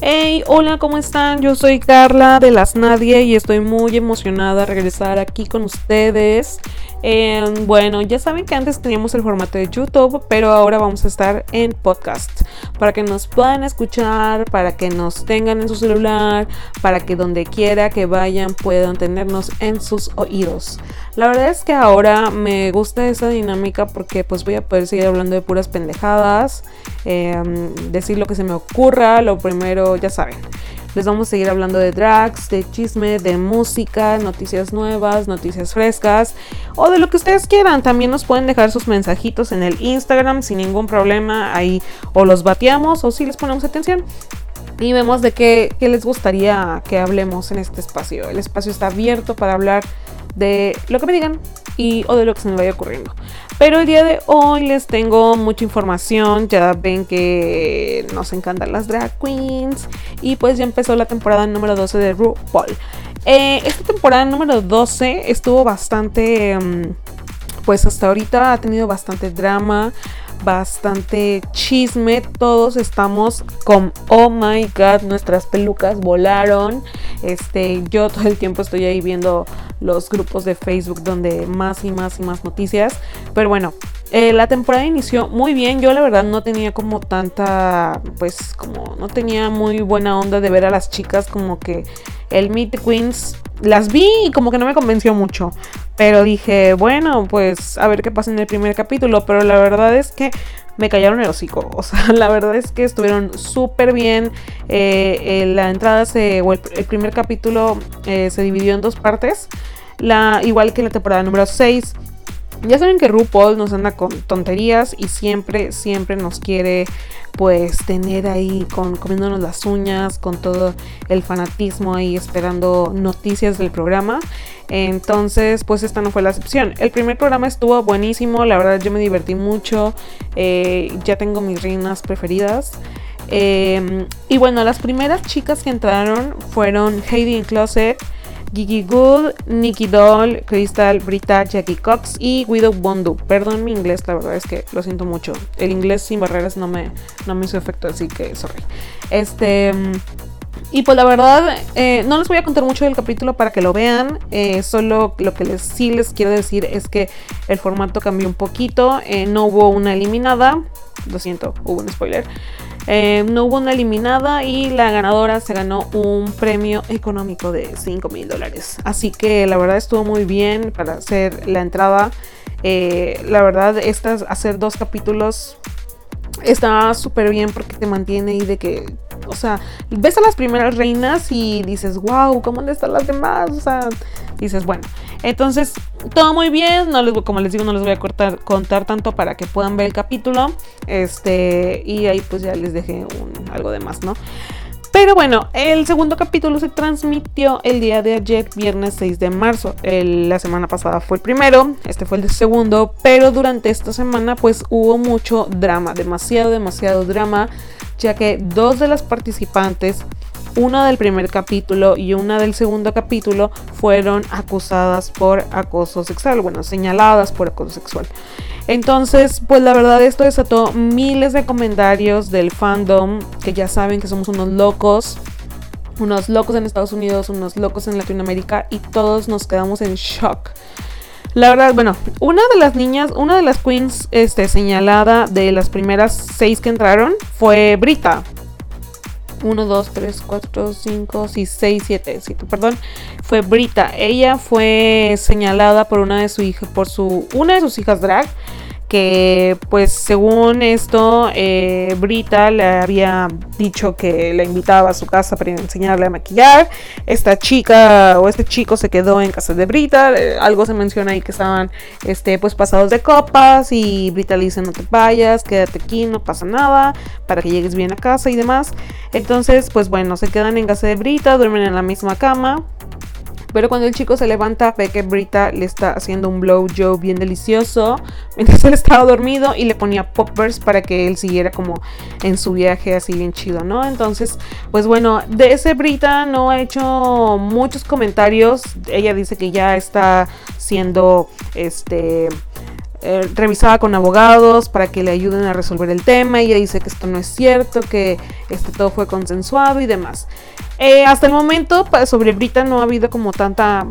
Hey, hola, ¿cómo están? Yo soy Carla de Las Nadie y estoy muy emocionada de regresar aquí con ustedes. Em, bueno, ya saben que antes teníamos el formato de YouTube, pero ahora vamos a estar en podcast para que nos puedan escuchar, para que nos tengan en su celular, para que donde quiera que vayan puedan tenernos en sus oídos. La verdad es que ahora me gusta esa dinámica porque pues voy a poder seguir hablando de puras pendejadas, em, decir lo que se me ocurra, lo primero ya saben. Les vamos a seguir hablando de drags, de chisme, de música, noticias nuevas, noticias frescas o de lo que ustedes quieran. También nos pueden dejar sus mensajitos en el Instagram sin ningún problema. Ahí o los bateamos o si les ponemos atención y vemos de qué, les gustaría que hablemos en este espacio. El espacio está abierto para hablar de lo que me digan y o de lo que se me vaya ocurriendo. Pero el día de hoy les tengo mucha información. Ya ven que nos encantan las drag queens. Y pues ya empezó la temporada número 12 de RuPaul. Eh, esta temporada número 12 estuvo bastante... Mm, pues hasta ahorita ha tenido bastante drama bastante chisme. Todos estamos con oh my god, nuestras pelucas volaron. Este, yo todo el tiempo estoy ahí viendo los grupos de Facebook donde más y más y más noticias. Pero bueno, eh, la temporada inició muy bien. Yo la verdad no tenía como tanta, pues como no tenía muy buena onda de ver a las chicas como que el Meet Queens las vi y como que no me convenció mucho. Pero dije, bueno, pues a ver qué pasa en el primer capítulo. Pero la verdad es que me callaron el hocico. O sea, la verdad es que estuvieron súper bien. Eh, la entrada se, o el, primer capítulo eh, se dividió en dos partes. La, igual que la temporada número 6. Ya saben que RuPaul nos anda con tonterías y siempre, siempre nos quiere pues tener ahí con comiéndonos las uñas, con todo el fanatismo ahí esperando noticias del programa. Entonces, pues esta no fue la excepción. El primer programa estuvo buenísimo, la verdad yo me divertí mucho, eh, ya tengo mis reinas preferidas. Em, y bueno, las primeras chicas que entraron fueron Heidi Closet. Gigi Good, Nikki Doll, Crystal, Brita, Jackie Cox y Widow Bondu. Perdón mi inglés, la verdad es que lo siento mucho. El inglés sin barreras no me, no me hizo efecto, así que sorry. Este. Y pues la verdad, eh, no les voy a contar mucho del capítulo para que lo vean. Eh, solo lo que les, sí les quiero decir es que el formato cambió un poquito. Eh, no hubo una eliminada. Lo siento, hubo un spoiler. No hubo una eliminada y la ganadora se ganó un premio económico de 5 mil dólares. Así que la verdad estuvo muy bien para hacer la entrada. La verdad, estas, hacer dos capítulos está súper bien porque te mantiene ahí de que, o sea, ves a las primeras reinas y dices, wow, ¿cómo están las demás? O sea, dices, bueno, entonces todo muy bien, no les, como les digo, no les voy a cortar, contar tanto para que puedan ver el capítulo, este, y ahí pues ya les dejé algo de más, ¿no? Pero bueno, el segundo capítulo se transmitió el día de ayer, viernes 6 de marzo. la semana pasada fue el primero, este fue el segundo, pero durante esta semana pues hubo mucho drama, demasiado, demasiado drama, ya que dos de las participantes una del primer capítulo y una del segundo capítulo fueron acusadas por acoso sexual, bueno, señaladas por acoso sexual. Entonces, pues la verdad esto desató miles de comentarios del fandom, que ya saben que somos unos locos, unos locos en Estados Unidos, unos locos en Latinoamérica y todos nos quedamos en shock. La verdad, bueno, una de las niñas, una de las queens este, señalada de las primeras seis que entraron fue Brita. 1, 2, 3, 4, 5, 6, 7, 7, perdón, fue Brita. Ella fue señalada por una de su hija, por su, una de sus hijas drag que pues según esto eh, Brita le había dicho que la invitaba a su casa para enseñarle a maquillar. Esta chica o este chico se quedó en casa de Brita. Eh, algo se menciona ahí que estaban este pues pasados de copas y Brita le dice no te vayas quédate aquí no pasa nada para que llegues bien a casa y demás entonces pues bueno se quedan en casa de Brita duermen en la misma cama pero cuando el chico se levanta, ve que Brita le está haciendo un blow job bien delicioso mientras él estaba dormido y le ponía poppers para que él siguiera como en su viaje así bien chido, ¿no? Entonces, pues bueno, de ese Brita no ha hecho muchos comentarios. Ella dice que ya está siendo este eh, revisaba con abogados para que le ayuden a resolver el tema. Y ella dice que esto no es cierto, que este, todo fue consensuado y demás. Eh, hasta el momento sobre Brita no ha habido como tanta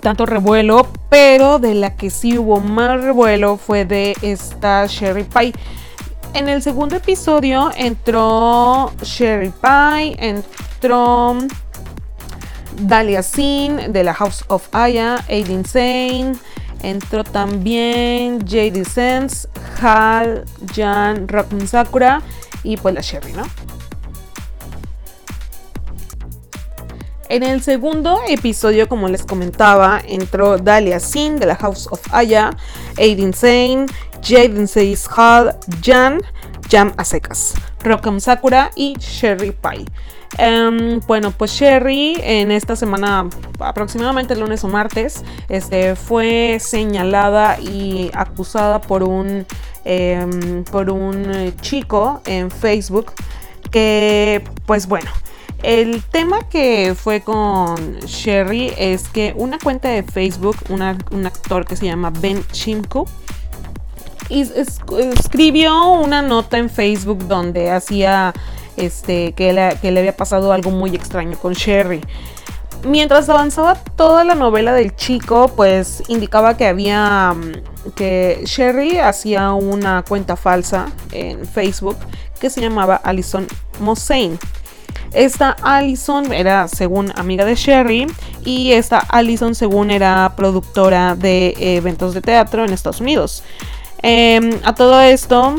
tanto revuelo, pero de la que sí hubo más revuelo fue de esta Sherry Pie. En el segundo episodio entró Sherry Pie, entró Dalia Sin de la House of Aya, Aiden Sane, entró también J.D. Sense, Hal, Jan, Rockman Sakura y pues la Sherry, ¿no? En el segundo episodio, como les comentaba, entró Dalia Sin de la House of Aya, Aiden Sane, Jaden Seis Hall, Jan, Jam a secas, Sakura y Sherry Pie. Em, bueno, pues Sherry en esta semana, aproximadamente el lunes o martes, este, fue señalada y acusada por un, em, por un chico en Facebook que, pues bueno, el tema que fue con Sherry es que una cuenta de Facebook, un actor que se llama Ben Chimko, escribió una nota en Facebook donde hacía este, que, le había pasado algo muy extraño con Sherry. Mientras avanzaba toda la novela del chico, pues indicaba que había mm, que Sherry hacía una cuenta falsa en Facebook que se llamaba Alison Mosain. Esta Allison era según amiga de Sherry y esta Allison según era productora de eventos de teatro en Estados Unidos. Em, a todo esto,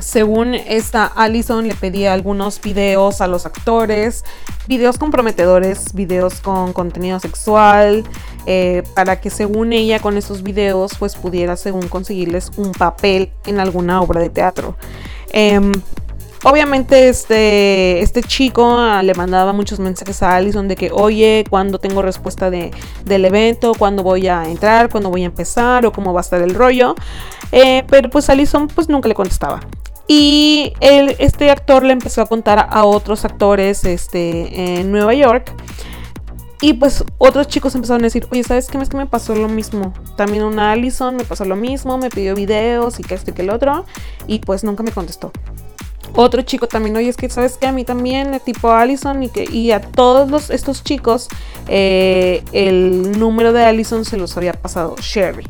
según esta Allison le pedía algunos videos a los actores, videos comprometedores, videos con contenido sexual, eh, para que según ella con esos videos pues pudiera según conseguirles un papel en alguna obra de teatro. Em, Obviamente este, este chico ah, le mandaba muchos mensajes a Allison de que, oye, cuando tengo respuesta de, del evento, cuándo voy a entrar, cuándo voy a empezar o cómo va a estar el rollo. Eh, pero pues Allison pues nunca le contestaba. Y este actor le empezó a contar a otros actores este, en Nueva York. Y pues otros chicos empezaron a decir, oye, ¿sabes qué? Es que me pasó lo mismo. También una Allison me pasó lo mismo, me pidió videos y que este y que el otro. Y pues nunca me contestó. Otro chico también, oye, es que sabes que a mí también, tipo Allison, y, que, y a todos estos chicos, eh, el número de Allison se los había pasado Sherry.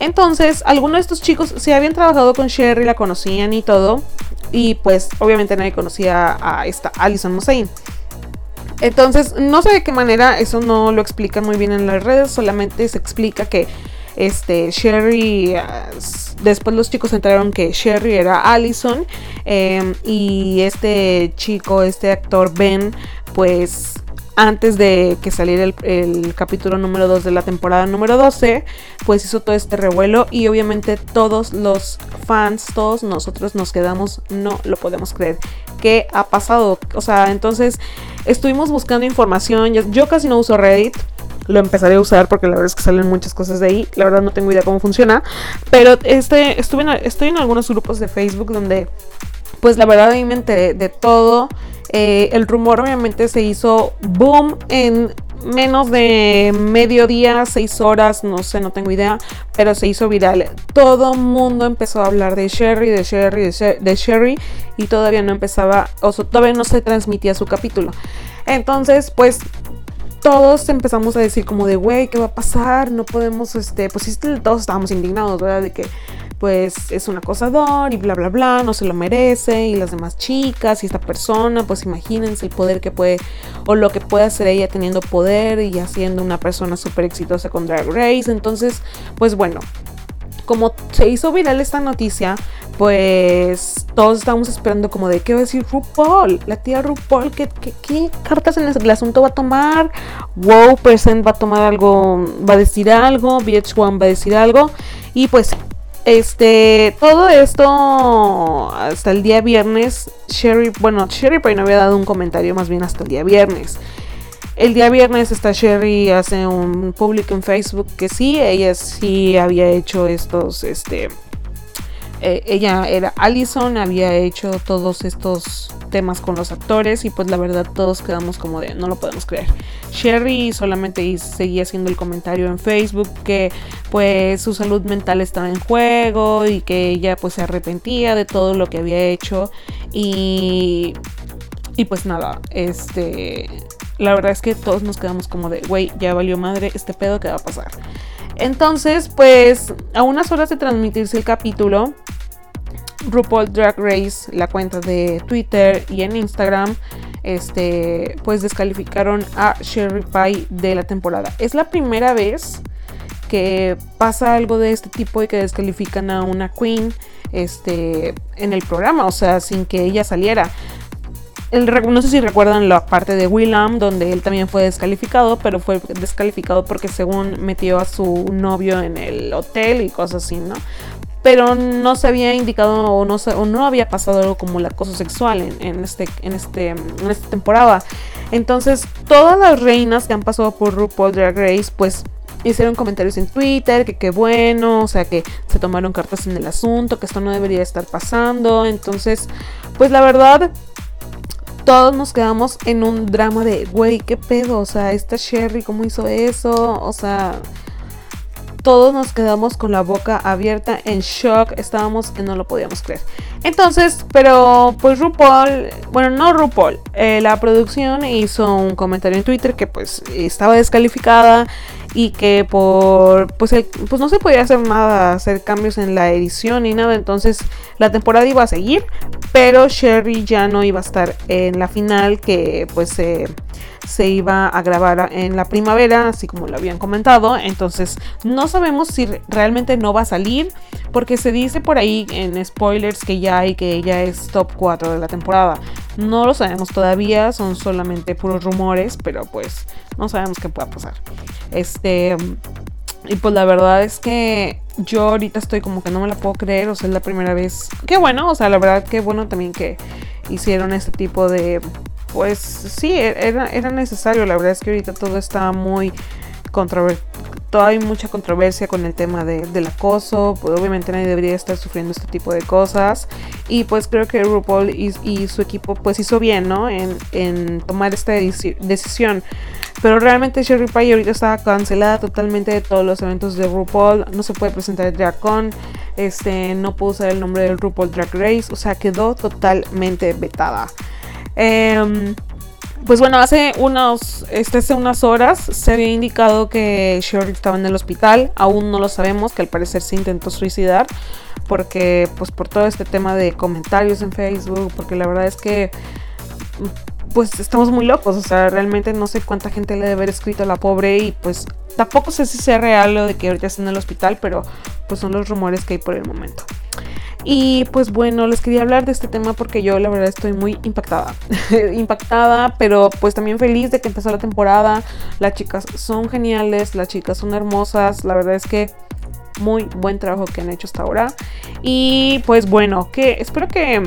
Entonces, algunos de estos chicos se habían trabajado con Sherry, la conocían y todo. Y pues, obviamente nadie conocía a esta Allison Mosain. Entonces, no sé de qué manera, eso no lo explican muy bien en las redes, solamente se explica que este, Sherry, ah, después los chicos entraron que Sherry era Allison em, y este chico, este actor Ben, pues antes de que saliera el, capítulo número 2 de la temporada número 12, pues hizo todo este revuelo y obviamente todos los fans, todos nosotros nos quedamos, no lo podemos creer. ¿Qué ha pasado? O sea, entonces estuvimos buscando información, yo casi no uso Reddit, lo empezaré a usar porque la verdad es que salen muchas cosas de ahí. La verdad no tengo idea cómo funciona. Pero este, estuve estoy en algunos grupos de Facebook donde, pues la verdad ahí me enteré de todo. Eh, el rumor obviamente se hizo boom en menos de medio día, seis horas, no sé, no tengo idea, pero se hizo viral. Todo mundo empezó a hablar de Sherry, de Sherry, de, Sherry, y todavía no empezaba, o sea, todavía no se transmitía su capítulo. Entonces, pues todos empezamos a decir como de, güey, ¿qué va a pasar? No podemos, este, pues todos estábamos indignados, ¿verdad? De que pues es un acosador y bla, bla, bla, no se lo merece y las demás chicas y esta persona, pues imagínense el poder que puede o lo que puede hacer ella teniendo poder y haciendo una persona súper exitosa con Drag Race. Entonces, pues bueno, como se hizo viral esta noticia, pues todos estábamos esperando como de qué va a decir RuPaul, la tía RuPaul, ¿qué, qué, cartas en el asunto va a tomar? Wow Present va a tomar algo, va a decir algo, VH1 va a decir algo. Y pues este, todo esto hasta el día viernes, Sherry, bueno, Sherry Payne había dado un comentario más bien hasta el día viernes. El día viernes esta Sherry hace un público en Facebook que sí, ella sí había hecho estos, este, eh, ella era Allison, había hecho todos estos temas con los actores y pues la verdad todos quedamos como de no lo podemos creer. Sherry solamente seguía haciendo el comentario en Facebook que pues su salud mental estaba en juego y que ella pues se arrepentía de todo lo que había hecho y y pues nada, este la verdad es que todos nos quedamos como de, güey, ya valió madre este pedo que va a pasar. Entonces, pues a unas horas de transmitirse el capítulo, RuPaul Drag Race, la cuenta de Twitter y en Instagram, este, pues descalificaron a Sherry Pie de la temporada. Es la primera vez que pasa algo de este tipo y que descalifican a una queen este, en el programa, o sea, sin que ella saliera. El, no sé si recuerdan la parte de Willam, donde él también fue descalificado, pero fue descalificado porque según metió a su novio en el hotel y cosas así, ¿no? Pero no se había indicado o no, no había pasado algo como el acoso sexual en, este, en, este, en esta temporada. Entonces, todas las reinas que han pasado por RuPaul Drag Race, pues hicieron comentarios en Twitter, que qué bueno, o sea, que se tomaron cartas en el asunto, que esto no debería estar pasando. Entonces, pues la verdad, todos nos quedamos en un drama de, güey, qué pedo, o sea, esta Sherry, ¿cómo hizo eso? O sea, todos nos quedamos con la boca abierta en shock, estábamos que no lo podíamos creer. Entonces, pero pues RuPaul, bueno, no RuPaul, eh, la producción hizo un comentario en Twitter que pues estaba descalificada y que por pues, pues no se podía hacer nada, hacer cambios en la edición ni nada, entonces la temporada iba a seguir, pero Sherry ya no iba a estar en la final que pues se se iba a grabar en la primavera, así como lo habían comentado. Entonces, no sabemos si realmente no va a salir, porque se dice por ahí en spoilers que ya hay que ella es top 4 de la temporada. No lo sabemos todavía, son solamente puros rumores, pero pues no sabemos qué pueda pasar. Este. Y pues la verdad es que yo ahorita estoy como que no me la puedo creer, o sea, es la primera vez. Qué bueno, o sea, la verdad que bueno también que hicieron este tipo de pues sí, e-, era, necesario. La verdad es que ahorita todo está muy controversial. Hay mucha controversia con el tema del acoso. Pues obviamente nadie debería estar sufriendo este tipo de cosas. Y pues creo que RuPaul y, su equipo pues hizo bien, ¿no? En, tomar esta decisión. Pero realmente Sherry Pie ahorita está cancelada totalmente de todos los eventos de RuPaul. No se puede presentar el DragCon. Este, no pudo usar el nombre del RuPaul Drag Race. O sea, quedó totalmente vetada. Em, pues bueno, hace unos, este, hace unas horas se había indicado que Sherry estaba en el hospital. Aún no lo sabemos, que al parecer se intentó suicidar. Porque, pues por todo este tema de comentarios en Facebook. Porque la verdad es que, pues estamos muy locos. O sea, realmente no sé cuánta gente le debe haber escrito a la pobre. Y pues tampoco sé si sea real lo de que ahorita está en el hospital. Pero pues son los rumores que hay por el momento. Y pues bueno, les quería hablar de este tema porque yo la verdad estoy muy impactada. impactada, pero pues también feliz de que empezó la temporada. Las chicas son geniales, las chicas son hermosas. La verdad es que muy buen trabajo que han hecho hasta ahora. Y pues bueno, que espero que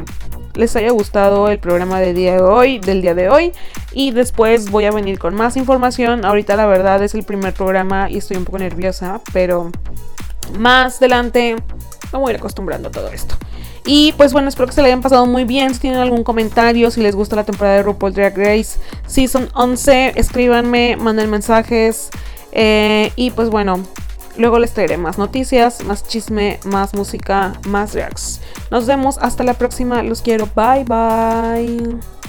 les haya gustado el programa del día de hoy, del día de hoy. Y después voy a venir con más información. Ahorita la verdad es el primer programa y estoy un poco nerviosa, pero más adelante voy a ir acostumbrando a todo esto. Y pues bueno, espero que se le hayan pasado muy bien. Si tienen algún comentario, si les gusta la temporada de RuPaul Drag Race Season 11, escríbanme, manden mensajes. Eh, y pues bueno, luego les traeré más noticias, más chisme, más música, más drags. Nos vemos hasta la próxima. Los quiero. Bye bye.